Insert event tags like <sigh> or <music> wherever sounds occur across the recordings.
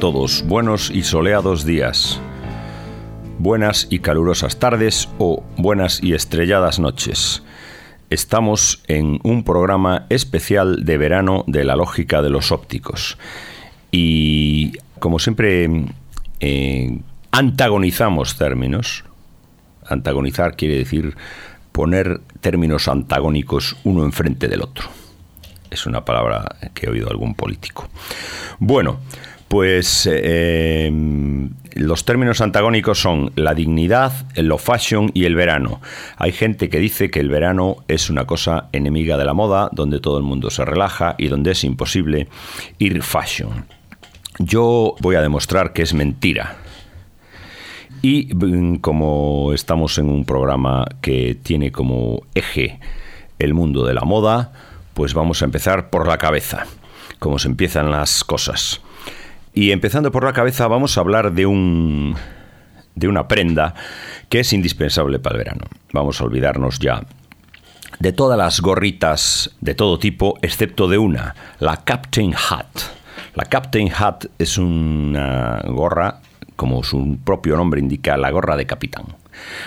Todos, buenos y soleados días, buenas y calurosas tardes o buenas y estrelladas noches. Estamos en un programa especial de verano de la lógica de los ópticos. Y como siempre eh, antagonizamos términos, antagonizar quiere decir poner términos antagónicos uno enfrente del otro. Es una palabra que he oído algún político. Bueno, pues eh, los términos antagónicos son la dignidad, lo fashion y el verano. Hay gente que dice que el verano es una cosa enemiga de la moda, donde todo el mundo se relaja y donde es imposible ir fashion. Yo voy a demostrar que es mentira. Y mm, como estamos en un programa que tiene como eje el mundo de la moda, pues vamos a empezar por la cabeza, como se empiezan las cosas. Y empezando por la cabeza, vamos a hablar de un de una prenda que es indispensable para el verano. Vamos a olvidarnos ya de todas las gorritas de todo tipo, excepto de una, la Captain Hat. La Captain Hat es una gorra, como su propio nombre indica, la gorra de capitán.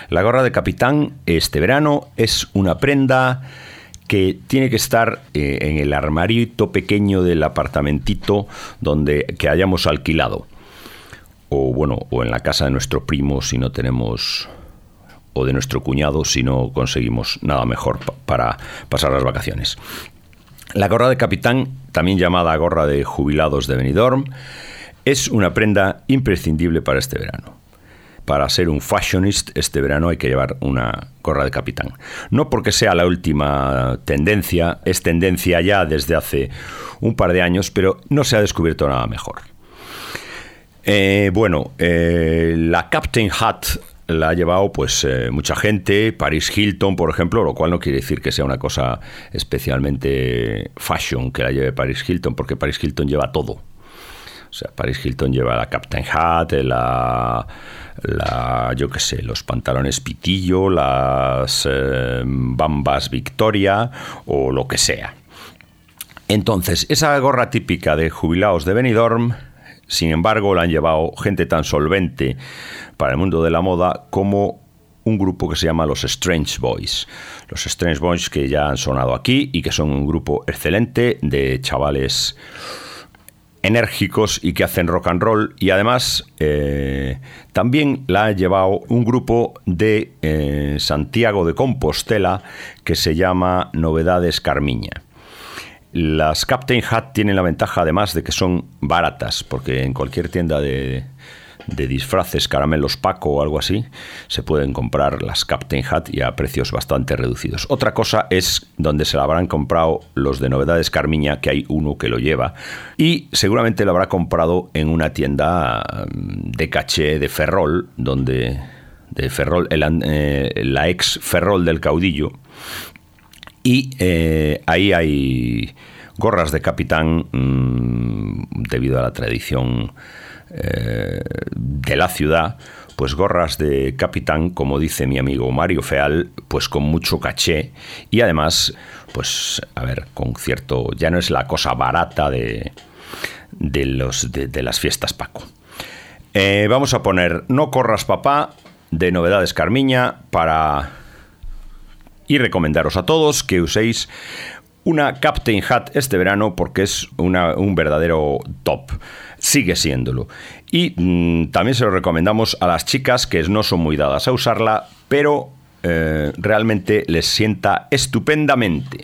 La gorra de capitán este verano es una prenda que tiene que estar eh, en el armarito pequeño del apartamentito donde que hayamos alquilado. O bueno, o en la casa de nuestro primo si no tenemos o de nuestro cuñado si no conseguimos nada mejor para pasar las vacaciones. La gorra de capitán, también llamada gorra de jubilados de Benidorm, es una prenda imprescindible para este verano para ser un fashionist este verano hay que llevar una gorra de capitán. No porque sea la última tendencia, es tendencia ya desde hace un par de años, pero no se ha descubierto nada mejor. Eh, bueno, eh, la Captain Hat la ha llevado pues eh, mucha gente, Paris Hilton, por ejemplo, lo cual no quiere decir que sea una cosa especialmente fashion que la lleve Paris Hilton, porque Paris Hilton lleva todo. O sea, Paris Hilton lleva la Captain Hat, la la, yo qué sé, los pantalones pitillo, las eh, bambas Victoria o lo que sea. Entonces, esa gorra típica de jubilados de Benidorm, sin embargo, la han llevado gente tan solvente para el mundo de la moda como un grupo que se llama los Strange Boys. Los Strange Boys que ya han sonado aquí y que son un grupo excelente de chavales enérgicos y que hacen rock and roll y además eh, también la ha llevado un grupo de eh, Santiago de Compostela que se llama Novedades Carmiña. Las Captain Hat tienen la ventaja además de que son baratas porque en cualquier tienda de, de disfraces, caramelos Paco o algo así, se pueden comprar las Captain Hat y a precios bastante reducidos. Otra cosa es donde se la habrán comprado los de Novedades Carmiña, que hay uno que lo lleva, y seguramente lo habrá comprado en una tienda mm, de caché de Ferrol, donde de Ferrol, eh, la ex Ferrol del caudillo, y eh, ahí hay gorras de capitán mm, debido a la tradición eh, de la ciudad, pues gorras de capitán, como dice mi amigo Mario Feal, pues con mucho caché y además, pues a ver, con cierto, ya no es la cosa barata de, de, los, de, las fiestas Paco. Eh, vamos a poner No corras papá de Novedades Carmiña para y recomendaros a todos que uséis una Captain Hat este verano porque es un verdadero top sigue siéndolo. Y mm, también se lo recomendamos a las chicas que no son muy dadas a usarla, pero eh, realmente les sienta estupendamente.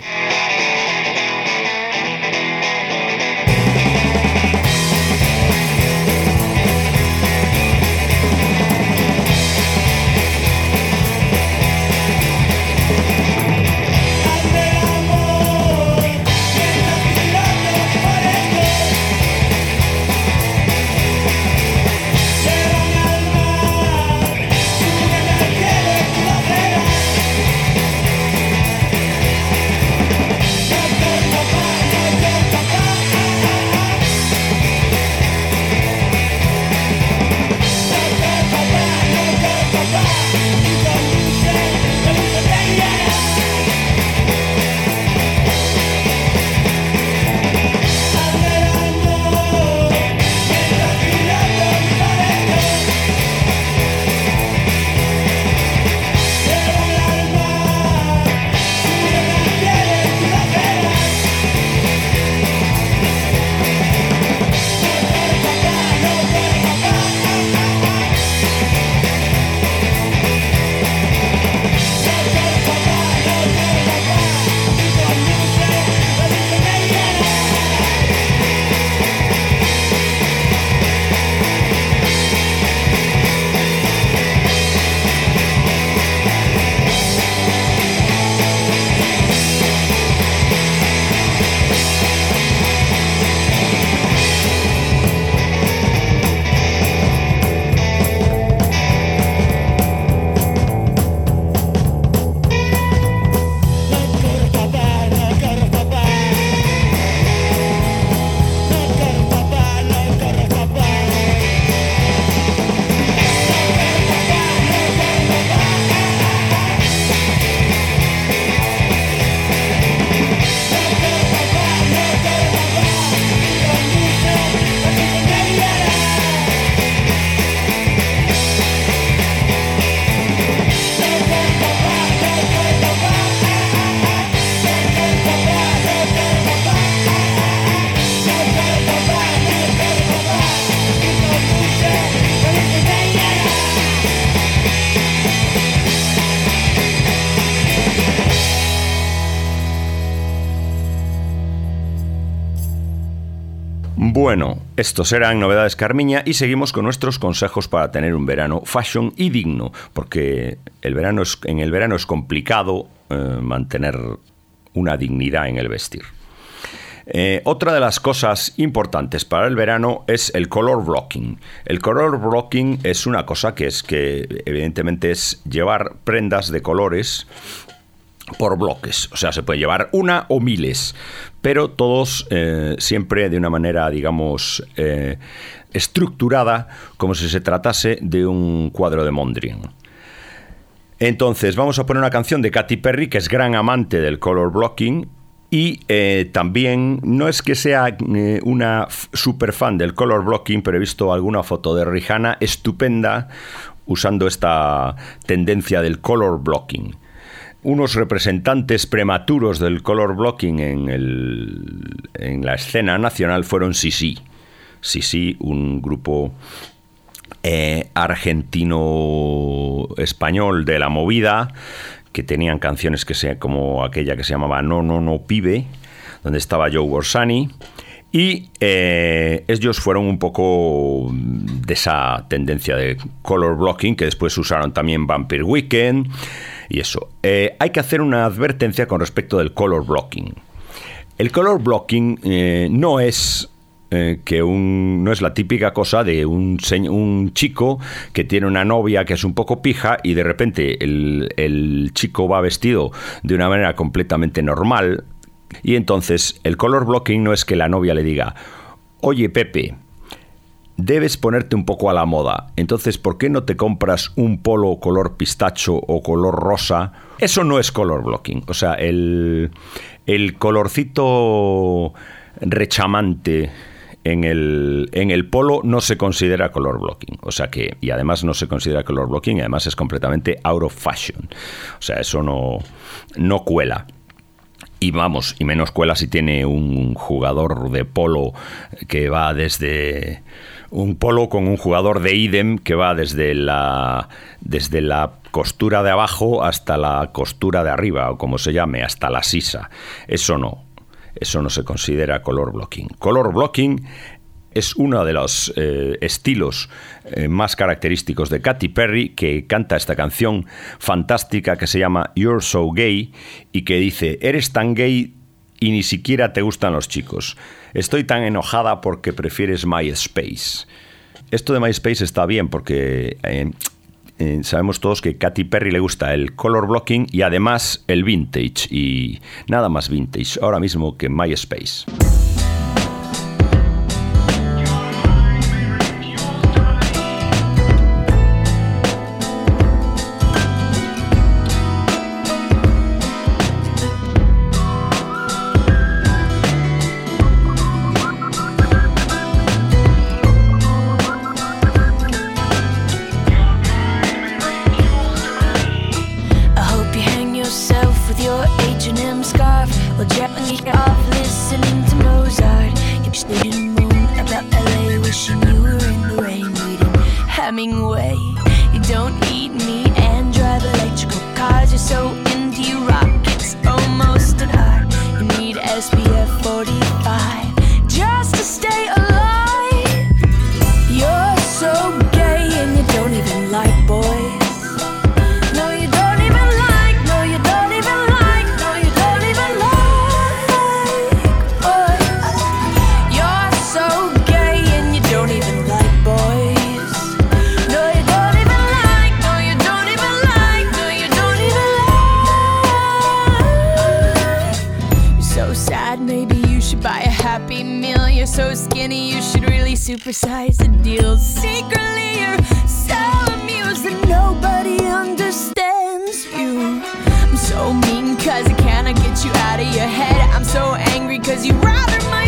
Bueno, estos eran Novedades Carmiña y seguimos con nuestros consejos para tener un verano fashion y digno, porque el verano es, en el verano es complicado eh, mantener una dignidad en el vestir. Eh, otra de las cosas importantes para el verano es el color blocking. El color blocking es una cosa que es que evidentemente es llevar prendas de colores por bloques. O sea, se puede llevar una o miles, pero todos eh, siempre de una manera, digamos, eh, estructurada, como si se tratase de un cuadro de Mondrian. Entonces, vamos a poner una canción de Katy Perry, que es gran amante del color blocking. Y eh, también, no es que sea una super fan del color blocking, pero he visto alguna foto de Rihanna estupenda usando esta tendencia del color blocking unos representantes prematuros del color blocking en, en la escena nacional fueron Sisi. Sisi, un grupo eh, argentino-español de la movida, que tenían canciones que sea, como aquella que se llamaba No, no, no, pibe, donde estaba Joe Borsani. Y eh, ellos fueron un poco de esa tendencia de color blocking que después usaron también Vampire Weekend y eso. Eh, hay que hacer una advertencia con respecto del color blocking. El color blocking eh, no es eh, que un, no es la típica cosa de un, un, chico que tiene una novia que es un poco pija y de repente el, el chico va vestido de una manera completamente normal y entonces el color blocking no es que la novia le diga, oye Pepe, debes ponerte un poco a la moda. Entonces, ¿por qué no te compras un polo color pistacho o color rosa? Eso no es color blocking. O sea, el, el colorcito rechamante en el, en el polo no se considera color blocking. O sea que, y además no se considera color blocking, y además es completamente out of fashion. O sea, eso no, no cuela. Y vamos, y menos cuela si tiene un jugador de polo que va desde un polo con un jugador de idem que va desde la, desde la costura de abajo hasta la costura de arriba, o como se llame, hasta la sisa. Eso no. Eso no se considera color blocking. Color blocking es uno de los eh, estilos eh, más característicos de Katy Perry, que canta esta canción fantástica que se llama You're So Gay y que dice, eres tan gay y ni siquiera te gustan los chicos. Estoy tan enojada porque prefieres MySpace. Esto de MySpace está bien porque eh, eh, sabemos todos que Katy Perry le gusta el color blocking y además el vintage y nada más vintage ahora mismo que MySpace. Hemingway. You don't eat meat and drive electrical cars. You're so into your rockets, almost an art. You need SPA. supersize the deal. Secretly, you're so amused that nobody understands you. I'm so mean, cause I cannot get you out of your head. I'm so angry, cause you rather my.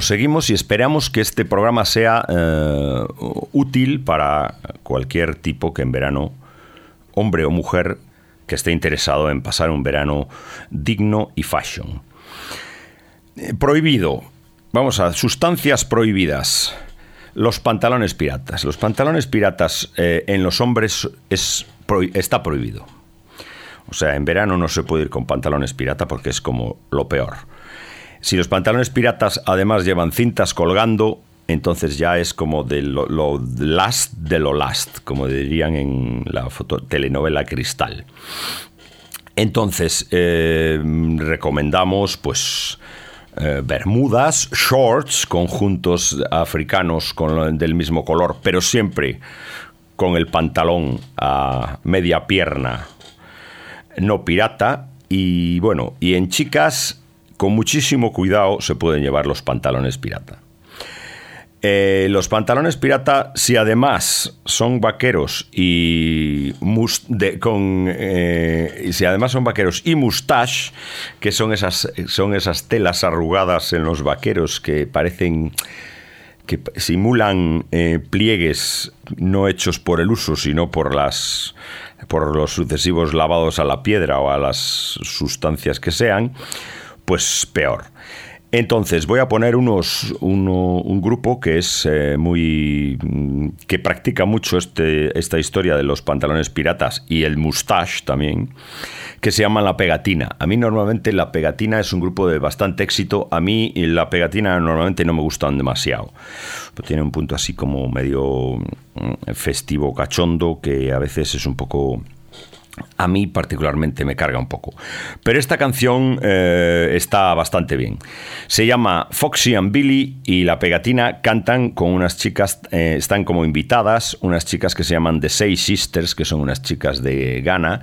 Seguimos y esperamos que este programa sea eh, útil para cualquier tipo que en verano, hombre o mujer, que esté interesado en pasar un verano digno y fashion. Eh, prohibido. Vamos a sustancias prohibidas. Los pantalones piratas. Los pantalones piratas eh, en los hombres es, está prohibido. O sea, en verano no se puede ir con pantalones pirata porque es como lo peor. Si los pantalones piratas además llevan cintas colgando, entonces ya es como de lo, last de lo last, como dirían en la telenovela Cristal. Entonces, eh, recomendamos pues eh, bermudas, shorts, conjuntos africanos con, del mismo color, pero siempre con el pantalón a media pierna, no pirata. Y bueno, y en chicas, con muchísimo cuidado se pueden llevar los pantalones pirata. Eh, los pantalones pirata, si además son vaqueros y con, eh, si además son vaqueros y mustache, que son esas, son esas telas arrugadas en los vaqueros que parecen que simulan eh, pliegues no hechos por el uso, sino por las por los sucesivos lavados a la piedra o a las sustancias que sean, pues peor. Entonces, voy a poner unos, un grupo que es eh, muy. que practica mucho este, esta historia de los pantalones piratas y el mustache también, que se llama La Pegatina. A mí, normalmente, La Pegatina es un grupo de bastante éxito. A mí, La Pegatina normalmente no me gustan demasiado. tiene un punto así como medio mm, festivo, cachondo, que a veces es un poco a mí particularmente me carga un poco. Pero esta canción eh, está bastante bien. Se llama Foxy and Billy y la pegatina cantan con unas chicas, eh, están como invitadas, unas chicas que se llaman The Seis Sisters, que son unas chicas de Ghana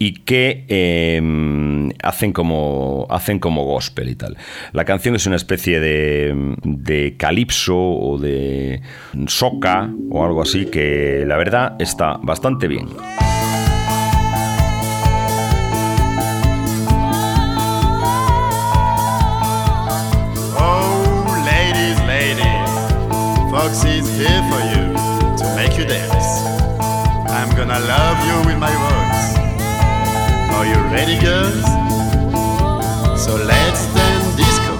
y que em, hacen, como, hacen como gospel y tal. La canción es una especie de, de calipso o de soca o algo así que la verdad está bastante bien. I'm love you with my words. Are you ready, girls? So let's dance disco.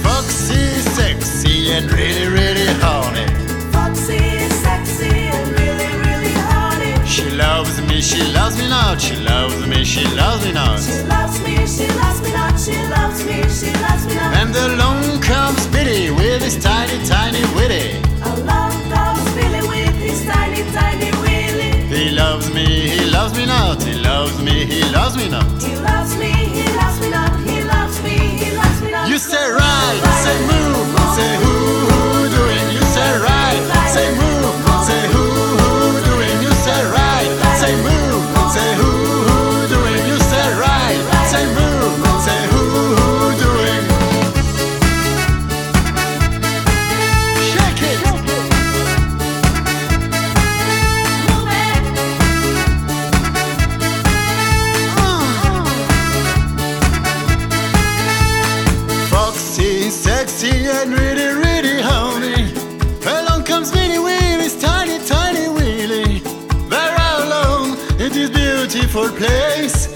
Foxy's sexy and really, really horny. Foxy sexy and really, really horny. She loves me, she loves me now. She loves me, she loves me now. She loves me, she loves me not. She loves me, she loves me not. And along comes Billy with his tiny, tiny witty. Tiny, tiny willy. He loves me, he loves me not. He loves me, he loves me not. He loves me, he loves me not. He loves me, he loves me not. You say right, say move, say who, who beautiful place.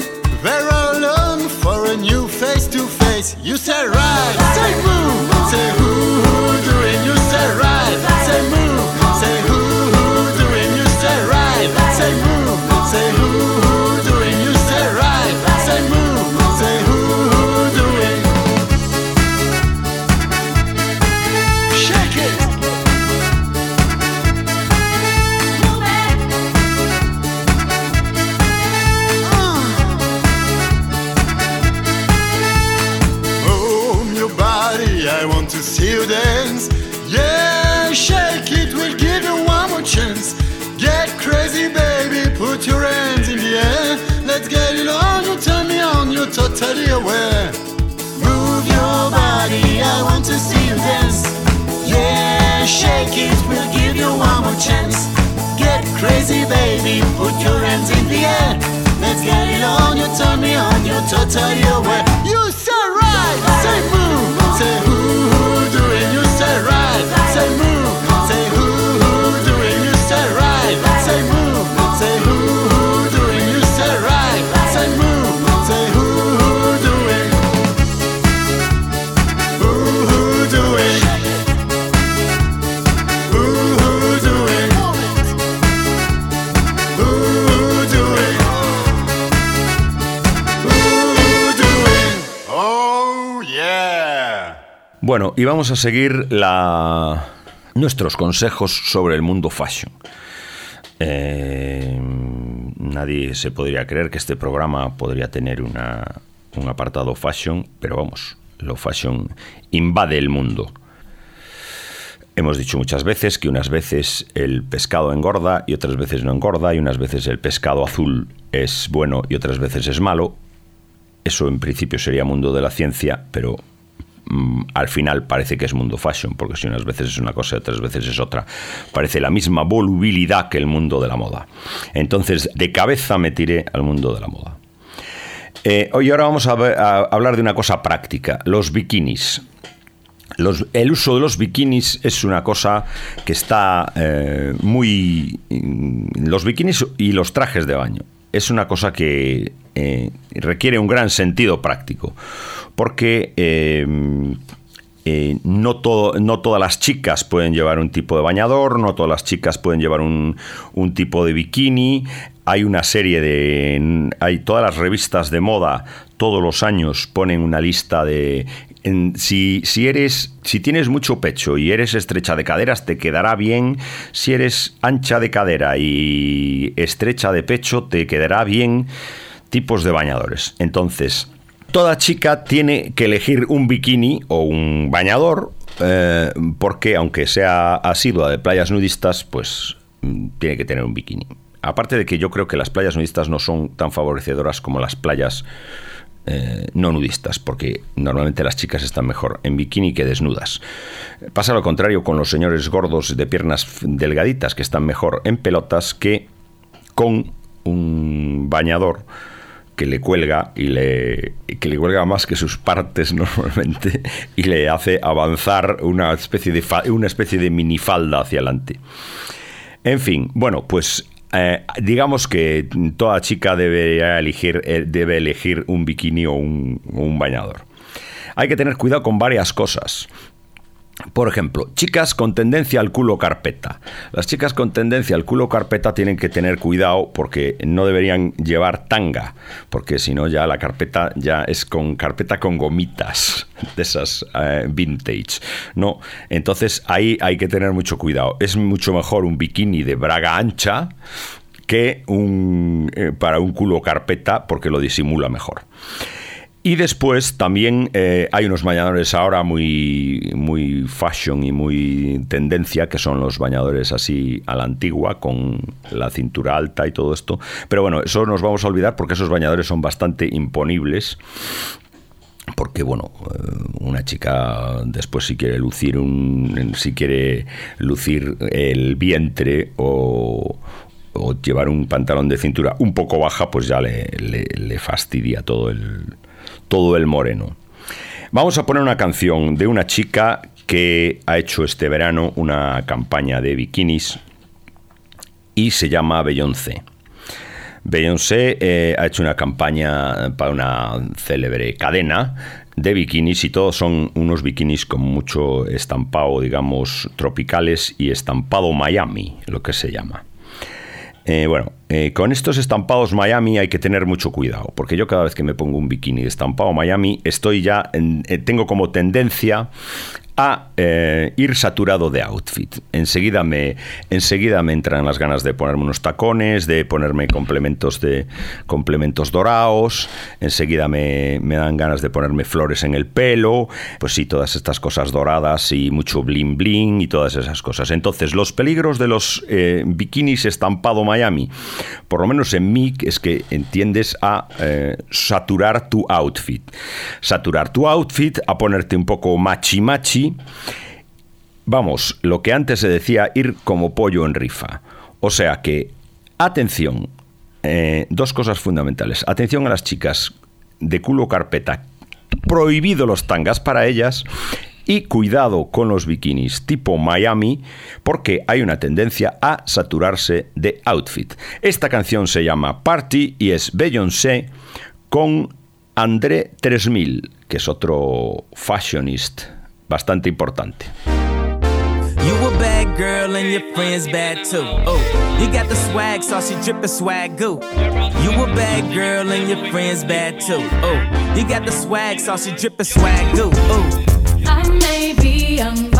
They're alone for a new face to face. You say right, say move, say who, chance. Get crazy, baby, put your hands in the air. Let's get it on, you turn me on, you total, you're so right. say right, say move, Bueno, y vamos a seguir nuestros consejos sobre el mundo fashion. Eh, nadie se podría creer que este programa podría tener un apartado fashion, pero vamos, lo fashion invade el mundo. Hemos dicho muchas veces que unas veces el pescado engorda y otras veces no engorda, y unas veces el pescado azul es bueno y otras veces es malo. Eso en principio sería mundo de la ciencia, pero al final parece que es mundo fashion, porque si unas veces es una cosa y otras veces es otra, parece la misma volubilidad que el mundo de la moda. Entonces, de cabeza me tiré al mundo de la moda. Eh, hoy ahora vamos a, hablar de una cosa práctica, los bikinis. El uso de los bikinis es una cosa que está eh, muy... mm, Los bikinis y los trajes de baño es una cosa que eh, requiere un gran sentido práctico, porque eh, eh, no, todo- no todas las chicas pueden llevar un tipo de bañador, no todas las chicas pueden llevar un, tipo de bikini. Hay una serie de... Hay todas las revistas de moda, todos los años ponen una lista de... si, si eres si tienes mucho pecho y eres estrecha de caderas te quedará bien. Si eres ancha de cadera y estrecha de pecho te quedará bien. Tipos de bañadores. Entonces Toda chica tiene que elegir un bikini o un bañador, eh, porque aunque sea asidua de playas nudistas, pues mm, tiene que tener un bikini. Aparte de que yo creo que las playas nudistas no son tan favorecedoras como las playas eh, no nudistas, porque normalmente las chicas están mejor en bikini que desnudas. Pasa lo contrario con los señores gordos de piernas delgaditas, que están mejor en pelotas que con un bañador le cuelga y le que le cuelga más que sus partes <laughs> normalmente y le hace avanzar una especie de una especie de minifalda hacia adelante. En fin, bueno, pues eh, digamos que toda chica debe elegir, eh, debe elegir un bikini o un, un bañador. Hay que tener cuidado con varias cosas. Por ejemplo, chicas con tendencia al culo carpeta. Las chicas con tendencia al culo carpeta tienen que tener cuidado porque no deberían llevar tanga, porque si no ya la carpeta ya es con carpeta con gomitas <laughs> de esas eh, vintage. No, entonces ahí hay que tener mucho cuidado. Es mucho mejor un bikini de braga ancha que un eh, para un culo carpeta porque lo disimula mejor. Y después también eh, hay unos bañadores ahora muy, muy fashion y muy tendencia, que son los bañadores así a la antigua, con la cintura alta y todo esto. Pero bueno, eso nos vamos a olvidar porque esos bañadores son bastante imponibles. Porque, bueno, eh, una chica después si quiere lucir un. si quiere lucir el vientre o, o llevar un pantalón de cintura un poco baja, pues ya le, le- le fastidia todo el, todo el moreno. Vamos a poner una canción de una chica que ha hecho este verano una campaña de bikinis y se llama Beyoncé. Beyoncé eh, ha hecho una campaña para una célebre cadena de bikinis y todos son unos bikinis con mucho estampado, digamos, tropicales y estampado Miami, lo que se llama. Eh, bueno, eh, con estos estampados Miami hay que tener mucho cuidado, porque yo cada vez que me pongo un bikini estampado Miami estoy ya, en- eh, tengo como tendencia a eh, ir saturado de outfit. Enseguida me, enseguida me entran las ganas de ponerme unos tacones, de ponerme complementos de complementos dorados, enseguida me, me dan ganas de ponerme flores en el pelo, pues sí, todas estas cosas doradas y mucho bling bling y todas esas cosas. Entonces, los peligros de los bikinis estampado Miami, por lo menos en mí, es que entiendes a eh, saturar tu outfit. Saturar tu outfit, a ponerte un poco machi machi. Vamos, lo que antes se decía ir como pollo en rifa. O sea que, atención, eh, dos cosas fundamentales. Atención a las chicas de culo carpeta prohibido los tangas para ellas y cuidado con los bikinis tipo Miami porque hay una tendencia a saturarse de outfit. Esta canción se llama Party y es Beyoncé con André 3000, que es otro fashionist bastante importante. You a bad girl and your friends bad too. Oh, you got the swag, saucy drippin' swag goo. You a bad girl and your friends bad too. Oh, you got the swag, saucy drippin' swag goo. Oh. I may be young,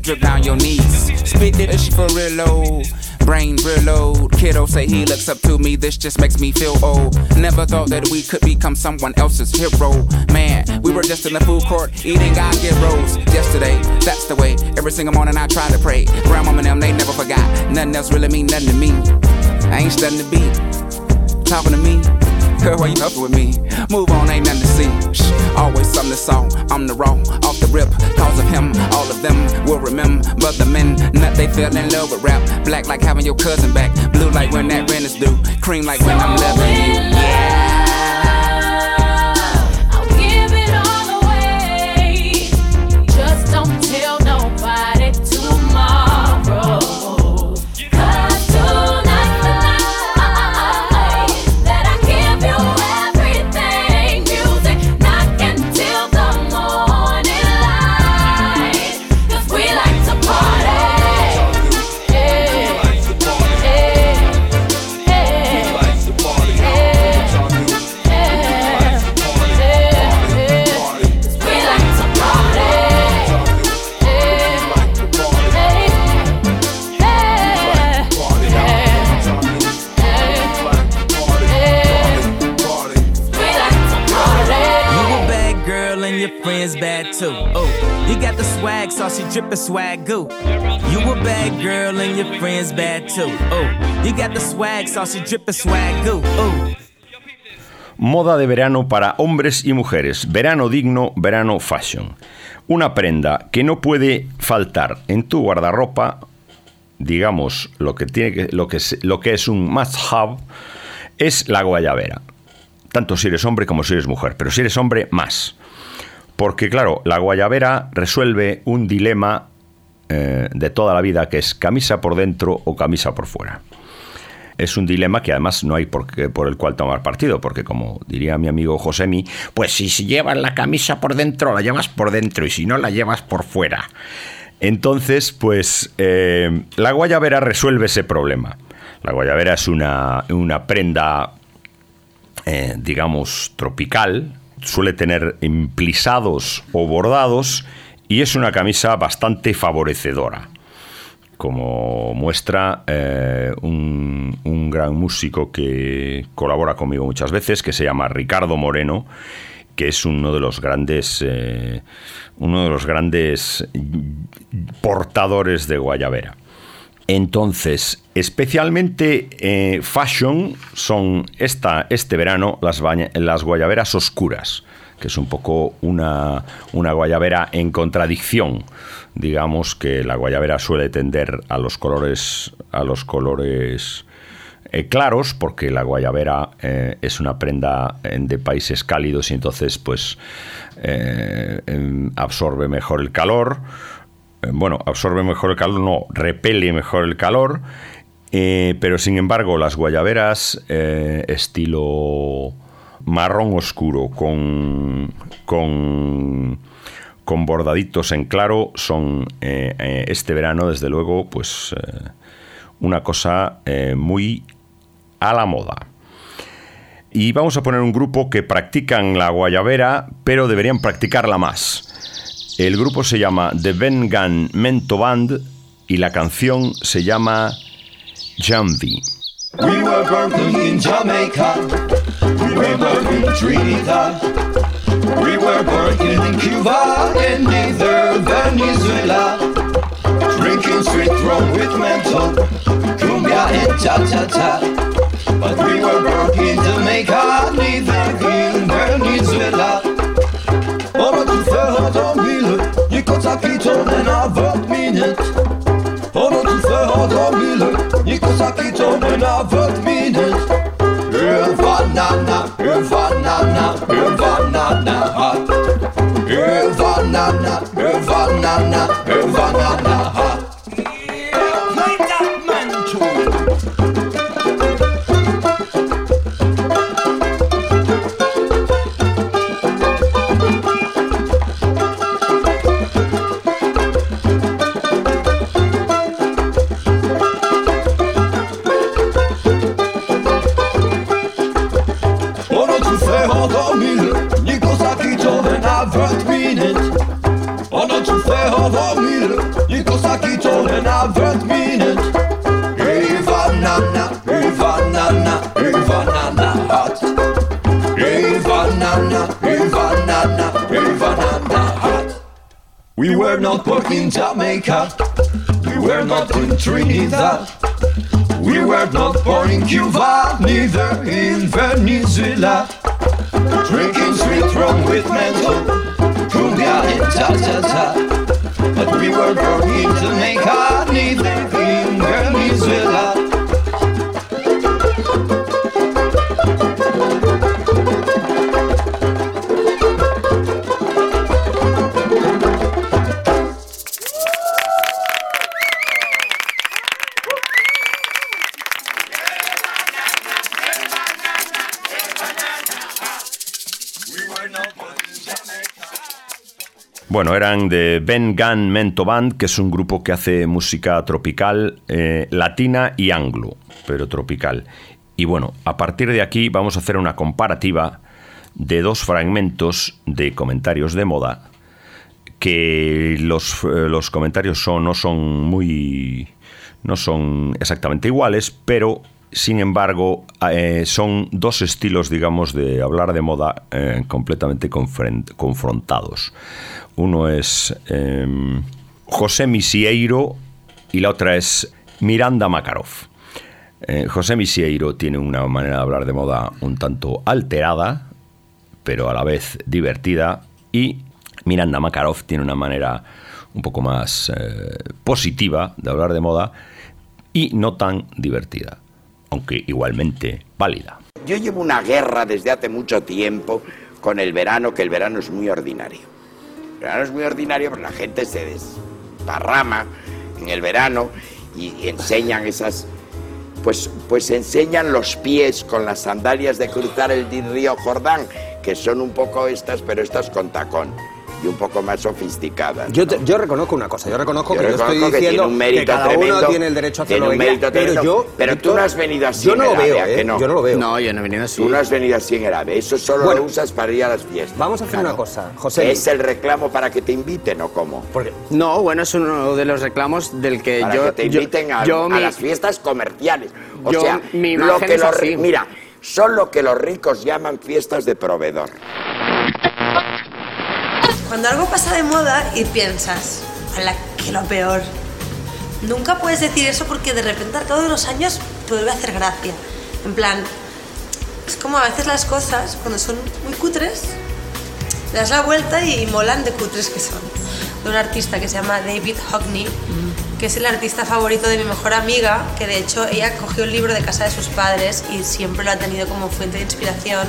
drip down your knees. Spit it she for real low brain real low kiddo say he looks up to me. This just makes me feel old. Never thought that we could become someone else's hero. Man we were just in the food court eating god get rolls yesterday. That's the way every single morning i try to pray. Grandmama and them they never forgot. Nothing else really mean nothing to me. I ain't studying the beat. Talking to me. Girl, why you fucking with me? Move on, ain't nothing to see. Shh, always something to saw. I'm the raw, off the rip. Cause of him, all of them will remember. But the men, nut, they fell in love with rap. Black like having your cousin back. Blue like when that rent is due. Cream like when I'm loving you. I'll swag. You a bad girl and your friends bad too. You got the swag, drippin' swag. Moda de verano para hombres y mujeres. Verano digno, verano fashion. Una prenda que no puede faltar en tu guardarropa, digamos, lo que, tiene que, lo que, es, lo que es un must-have, es la guayabera. Tanto si eres hombre como si eres mujer, pero si eres hombre, más. Porque claro, la guayabera resuelve un dilema eh, de toda la vida que es camisa por dentro o camisa por fuera es un dilema que además no hay por, qué- por el cual tomar partido, porque como diría mi amigo Josemi, pues si, llevas la camisa por dentro, la llevas por dentro, y si no, la llevas por fuera. Entonces, pues eh, la guayabera resuelve ese problema. La guayabera es una, una prenda, eh, digamos, tropical, suele tener implisados o bordados y es una camisa bastante favorecedora como muestra eh, un, un gran músico que colabora conmigo muchas veces, que se llama Ricardo Moreno, que es uno de los grandes eh, uno de los grandes portadores de guayabera. Entonces, especialmente eh, fashion son esta, este verano las, baña- guayaberas oscuras, que es un poco una, una guayabera en contradicción. Digamos que la guayabera suele tender a los colores, a los colores eh, claros, porque la guayabera eh, es una prenda de países cálidos y entonces pues em, absorbe mejor el calor. Eh, bueno, absorbe mejor el calor, no, repele mejor el calor. eh, pero sin embargo, las guayaberas eh, estilo marrón oscuro con, con, bordaditos en claro son este verano, desde luego, pues una cosa muy a la moda. Y vamos a poner un grupo que practican la guayabera, pero deberían practicarla más. El grupo se llama The Ben Gunn Mento Band y la canción se llama Jambi. We were working in Jamaica. We were working in Trinidad. We were working in Cuba and neither Venezuela. Drinking sweet rum with menthol, cumbia and cha-cha-cha. But we were working in Jamaica, neither in Venezuela. Tu fais dormir, ni cosa qui tourne en 20 minutes. Un banana, un banana, un banana hot. Un banana, un banana, un banana hot. Hey banana, hey banana, hey banana hot. Hey banana, hey banana, hey banana hot. We were not working Jamaica, we were not in Trinidad. We were not born in Cuba, neither in Venezuela. Drinking sweet rum with menthol, cumbia and cha-cha-cha. But we were born in Jamaica, neither in Venezuela. Bueno, eran de Ben Gunn Mento Band, que es un grupo que hace música tropical, eh, latina y anglo, pero tropical. Y bueno, a partir de aquí vamos a hacer una comparativa de dos fragmentos de comentarios de moda, que los, eh, los comentarios no son muy... no son exactamente iguales, pero sin embargo eh, son dos estilos, digamos, de hablar de moda eh, completamente confrontados. Uno es eh, José Misieiro y la otra es Miranda Makarov. Eh, José Misieiro tiene una manera de hablar de moda un tanto alterada, pero a la vez divertida, y Miranda Makarov tiene una manera un poco más positiva de hablar de moda y no tan divertida, aunque igualmente válida. Yo llevo una guerra desde hace mucho tiempo con el verano, que el verano es muy ordinario. El verano es muy ordinario porque la gente se desparrama en el verano y, enseñan esas... Pues, pues enseñan los pies con las sandalias de cruzar el río Jordán, que son un poco estas, pero estas con tacón. Y un poco más sofisticadas. Yo, te- yo reconozco una cosa, yo reconozco Yo que yo estoy reconozco que diciendo tiene un mérito cada tremendo, uno tiene el derecho a hacerlo un que mérito pero tremendo, yo, pero tú no has venido así Yo en no el lo veo, AVE, ¿a ¿eh? que no? Yo no lo veo. No, yo no he venido así. Tú no has venido así en el AVE, eso solo Bueno. lo usas para ir a las fiestas. Vamos a hacer una cosa, José. ¿Es el reclamo para que te inviten o cómo? Porque No, bueno, es uno de los reclamos del que Para yo. que te yo- inviten a, yo a mi- las fiestas comerciales. O yo- sea, mi lo que es los así. mira, son lo que los ricos llaman fiestas de proveedor. Cuando algo pasa de moda y piensas, la que lo peor. Nunca puedes decir eso porque de repente cabo de los años te vuelve a hacer gracia. En plan, es como a veces las cosas, cuando son muy cutres, le das la vuelta y molan de cutres que son. De un artista que se llama David Hockney, que es el artista favorito de mi mejor amiga, que de hecho ella cogió un libro de casa de sus padres y siempre lo ha tenido como fuente de inspiración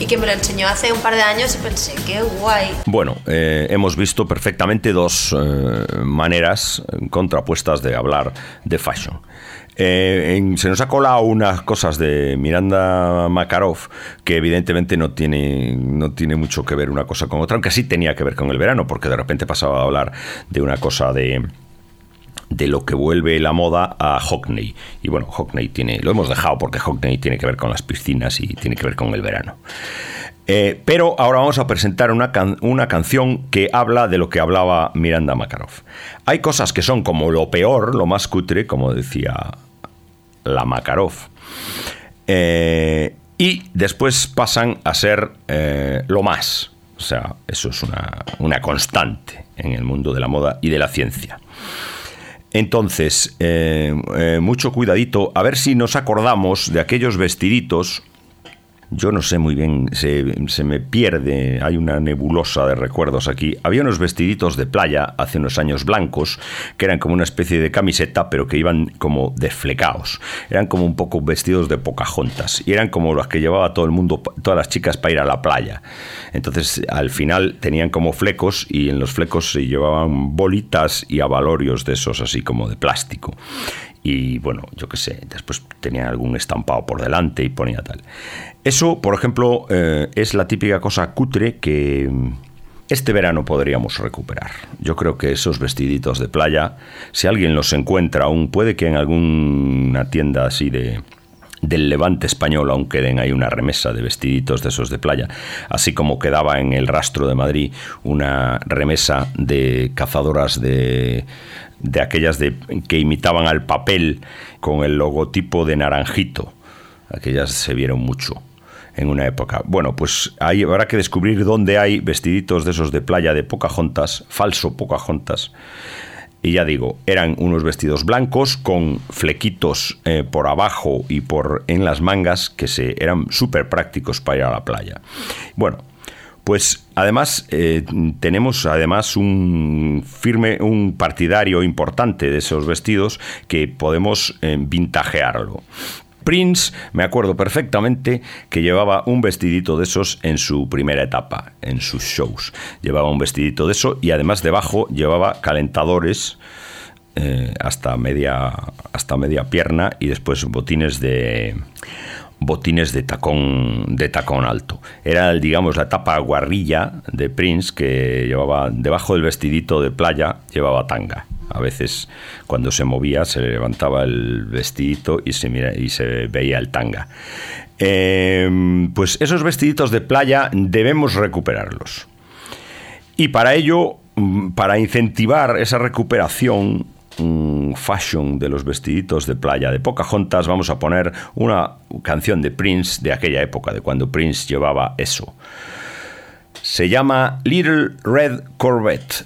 y que me lo enseñó hace un par de años y pensé, qué guay. Bueno, eh, hemos visto perfectamente dos eh, maneras contrapuestas de hablar de fashion. Eh, en- se nos ha colado unas cosas de Miranda Makarov que evidentemente no tiene, no tiene mucho que ver una cosa con otra, aunque sí tenía que ver con el verano, porque de repente pasaba a hablar de una cosa de de lo que vuelve la moda a Hockney. Y bueno, Hockney tiene, lo hemos dejado porque Hockney tiene que ver con las piscinas y tiene que ver con el verano. Eh, pero ahora vamos a presentar una, una canción que habla de lo que hablaba Miranda Makarov. Hay cosas que son como lo peor, lo más cutre, como decía la Makarov. Eh, y después pasan a ser eh, lo más. O sea, eso es una, una constante en el mundo de la moda y de la ciencia. Entonces, eh, eh, mucho cuidadito, a ver si nos acordamos de aquellos vestiditos. Yo no sé muy bien, se, se me pierde, hay una nebulosa de recuerdos aquí. Había unos vestiditos de playa hace unos años blancos, que eran como una especie de camiseta, pero que iban como desflecados. Eran como un poco vestidos de Pocahontas, y eran como los que llevaba todo el mundo, todas las chicas para ir a la playa. Entonces, al final tenían como flecos, y en los flecos se llevaban bolitas y abalorios de esos, así como de plástico. Y bueno, yo qué sé, después tenía algún estampado por delante y ponía tal. Eso, por ejemplo, eh, es la típica cosa cutre que mm, este verano podríamos recuperar. Yo creo que esos vestiditos de playa, si alguien los encuentra aún, puede que en alguna tienda así de, del levante español aún queden ahí una remesa de vestiditos de esos de playa, así como quedaba en el rastro de Madrid una remesa de cazadoras de, de aquellas de, que imitaban al papel con el logotipo de naranjito. Aquellas se vieron mucho en una época. Bueno, pues ahí habrá que descubrir dónde hay vestiditos de esos de playa de Pocahontas, falso Pocahontas. Y ya digo, eran unos vestidos blancos con flequitos eh, por abajo y por en las mangas que se, eran súper prácticos para ir a la playa. Bueno, pues además eh, tenemos además un firme, un partidario importante de esos vestidos que podemos eh, vintajearlo. Prince, me acuerdo perfectamente que llevaba un vestidito de esos en su primera etapa, en sus shows. Llevaba un vestidito de eso y además debajo llevaba calentadores eh, hasta, media, hasta media pierna y después botines de botines de tacón de tacón alto. Era, digamos, la etapa guarrilla de Prince que llevaba debajo del vestidito de playa llevaba tanga. A veces cuando se movía se le levantaba el vestidito y se, mira, y se veía el tanga. Eh, pues esos vestiditos de playa debemos recuperarlos. Y para ello, mm, para incentivar esa recuperación mm, fashion de los vestiditos de playa de Pocahontas, vamos a poner una canción de Prince de aquella época, de cuando Prince llevaba eso. Se llama Little Red Corvette.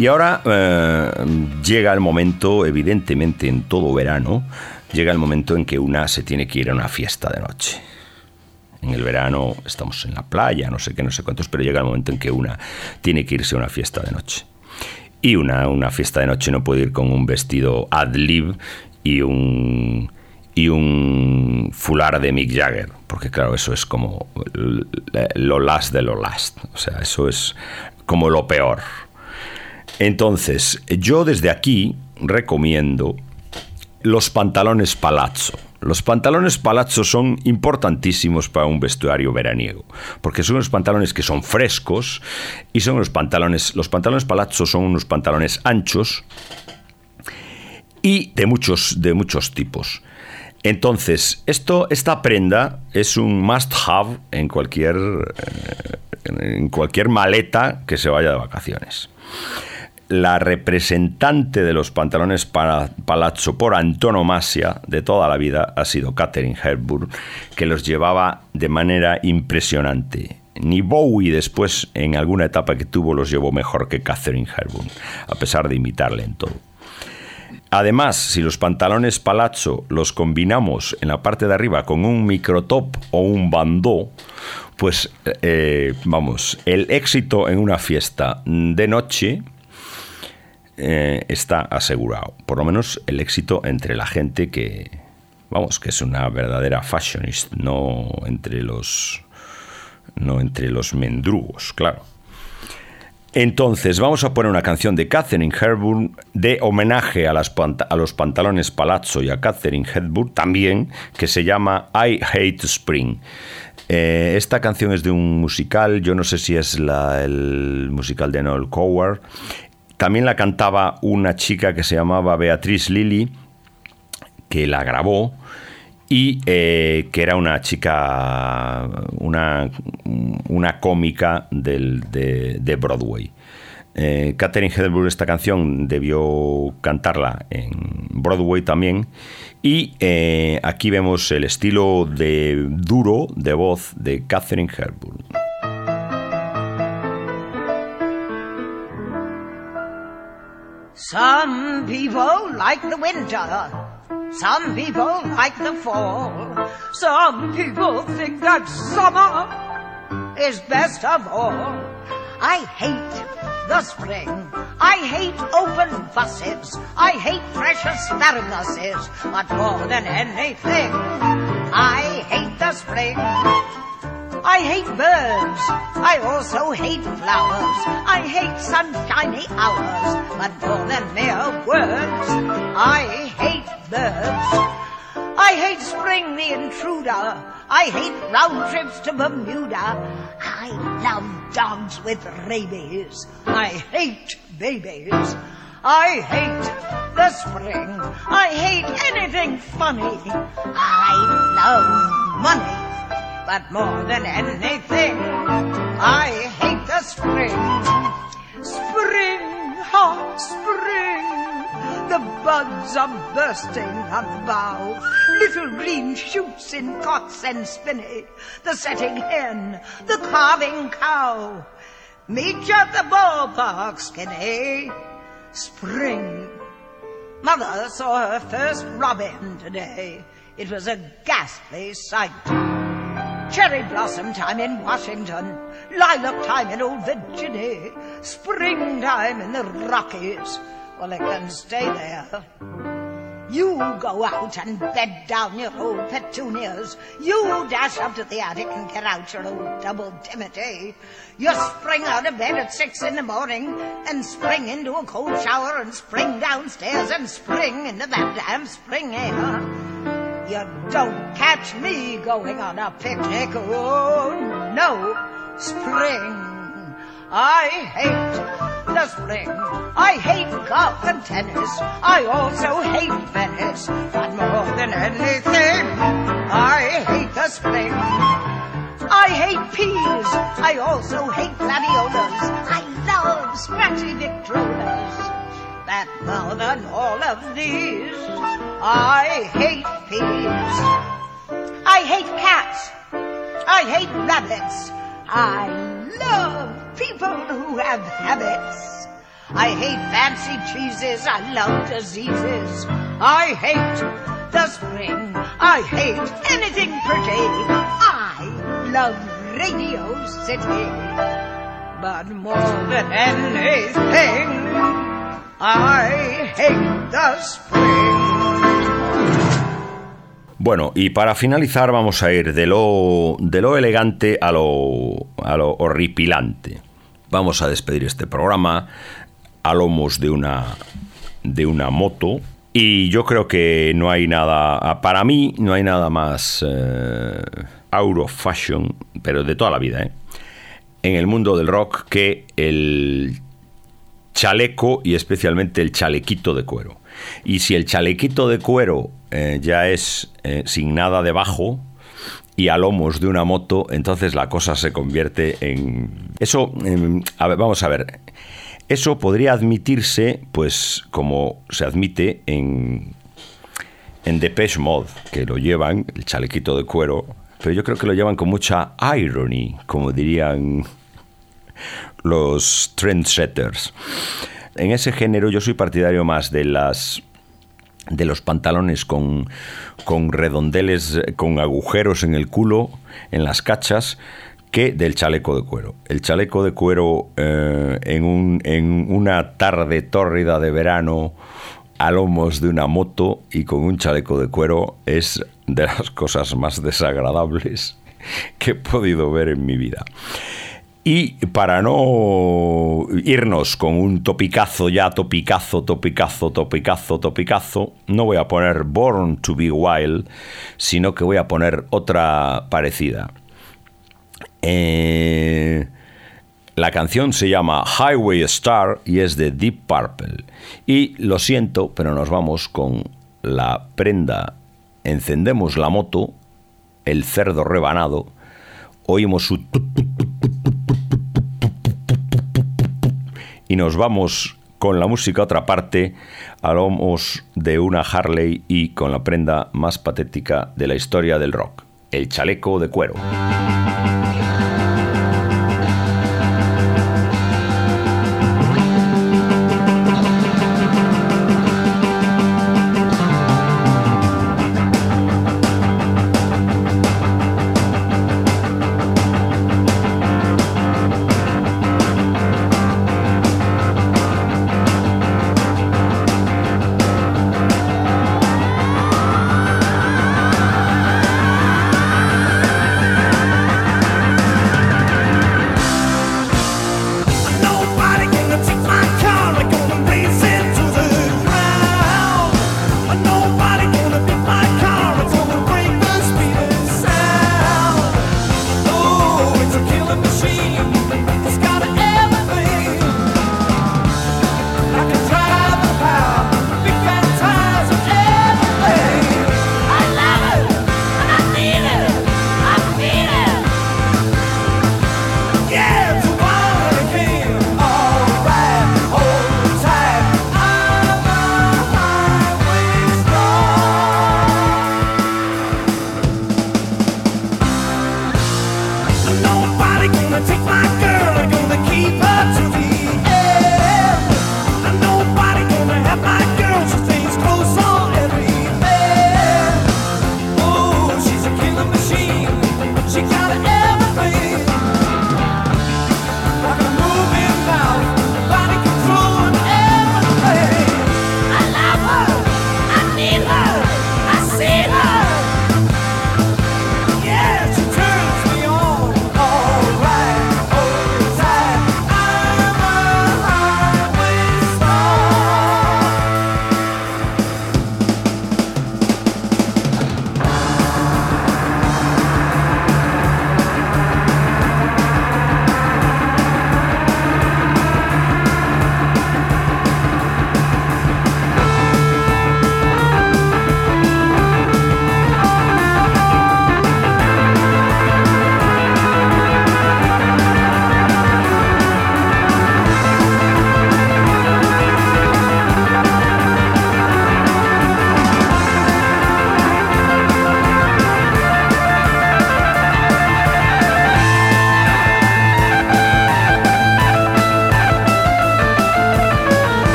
Y ahora eh, llega el momento, evidentemente en todo verano, llega el momento en que una se tiene que ir a una fiesta de noche. En el verano estamos en la playa, no sé qué, no sé cuántos, pero llega el momento en que una tiene que irse a una fiesta de noche. Y una, una fiesta de noche no puede ir con un vestido ad lib y un, y un fular de Mick Jagger, porque claro, eso es como lo last de lo last, o sea, eso es como lo peor. Entonces, yo desde aquí recomiendo los pantalones palazzo. Los pantalones palazzo son importantísimos para un vestuario veraniego, porque son unos pantalones que son frescos y son unos pantalones, los pantalones palazzo son unos pantalones anchos y de muchos, de muchos tipos. Entonces, esto, esta prenda es un must have en cualquier, eh, en cualquier maleta que se vaya de vacaciones la representante de los pantalones para, palazzo por antonomasia de toda la vida ha sido Katherine Hepburn, que los llevaba de manera impresionante. Ni Bowie después, en alguna etapa que tuvo, los llevó mejor que Katherine Hepburn, a pesar de imitarle en todo. Además, si los pantalones palazzo los combinamos en la parte de arriba con un microtop o un bandó, pues eh, vamos, el éxito en una fiesta de noche eh, está asegurado. Por lo menos el éxito entre la gente que, vamos, que es una verdadera fashionist, no entre los, no entre los mendrugos, claro. Entonces, vamos a poner una canción de Catherine Hepburn de homenaje a, los pantalones Palazzo y a Catherine Hepburn también, que se llama I Hate Spring. Eh, esta canción es de un musical, yo no sé si es la- el musical de Noel Coward. También la cantaba una chica que se llamaba Beatriz Lilly, que la grabó y eh, que era una chica, una, una cómica del- de, Broadway. Eh, Catherine Hepburn esta canción debió cantarla en Broadway también y eh, aquí vemos el estilo de duro de voz de Catherine Hepburn. Some people like the winter. Some people like the fall. Some people think that summer is best of all. I hate the spring. I hate open fusses. I hate fresh asparaguses. But more than anything, I hate the spring. I hate birds. I also hate flowers. I hate sunshiny hours. But more than mere words, I hate birds. I hate spring, the intruder. I hate round trips to Bermuda. I love dogs with rabies. I hate babies. I hate the spring. I hate anything funny. I love money. But more than anything, I hate the spring. Spring, hot spring. The buds are bursting about. Little green shoots in cots and spinney. The setting hen, the calving cow. Meet you at the ballpark, skinny. Spring. Mother saw her first robin today. It was a ghastly sight. Cherry blossom time in Washington, lilac time in old Virginia, springtime in the Rockies. Well, it can stay there. You go out and bed down your old petunias. You dash up to the attic and get out your old double Timothy. You spring out of bed at six in the morning and spring into a cold shower and spring downstairs and spring into that damn spring air. You don't catch me going on a picnic. Oh, no. Spring. I hate the spring. I hate golf and tennis. I also hate Venice. But more than anything, I hate the spring. I hate peas. I also hate gladiolas. I love scratchy Victrolas. But more than all of these, I hate peas. I hate cats. I hate rabbits. I love people who have habits. I hate fancy cheeses. I love diseases. I hate the spring. I hate anything pretty. I love Radio City. But more than anything, I hate the spring. Bueno, y para finalizar vamos a ir de lo, de lo elegante a lo, a lo horripilante. Vamos a despedir este programa a lomos de una, de una moto. Y yo creo que no hay nada, para mí no hay nada más eh, Euro Fashion, pero de toda la vida, ¿eh? en el mundo del rock que el chaleco y especialmente el chalequito de cuero. Y si el chalequito de cuero eh, ya es eh, sin nada debajo y a lomos de una moto, entonces la cosa se convierte en... Eso, em, a ver, vamos a ver. Eso podría admitirse, pues, como se admite en, en Depeche Mode, que lo llevan, el chalequito de cuero, pero yo creo que lo llevan con mucha irony, como dirían los trendsetters. En ese género yo soy partidario más de las de los pantalones con, con redondeles, con agujeros en el culo, en las cachas, que del chaleco de cuero. El chaleco de cuero eh, en, un- en una tarde tórrida de verano a lomos de una moto y con un chaleco de cuero es de las cosas más desagradables que he podido ver en mi vida. Y para no irnos con un topicazo ya, topicazo, topicazo, topicazo, topicazo, no voy a poner Born to be Wild, sino que voy a poner otra parecida. Eh, la canción se llama Highway Star y es de Deep Purple. Y lo siento, pero nos vamos con la prenda. Encendemos la moto, el cerdo rebanado, oímos su y nos vamos con la música a otra parte, a lomos de una Harley y con la prenda más patética de la historia del rock, el chaleco de cuero.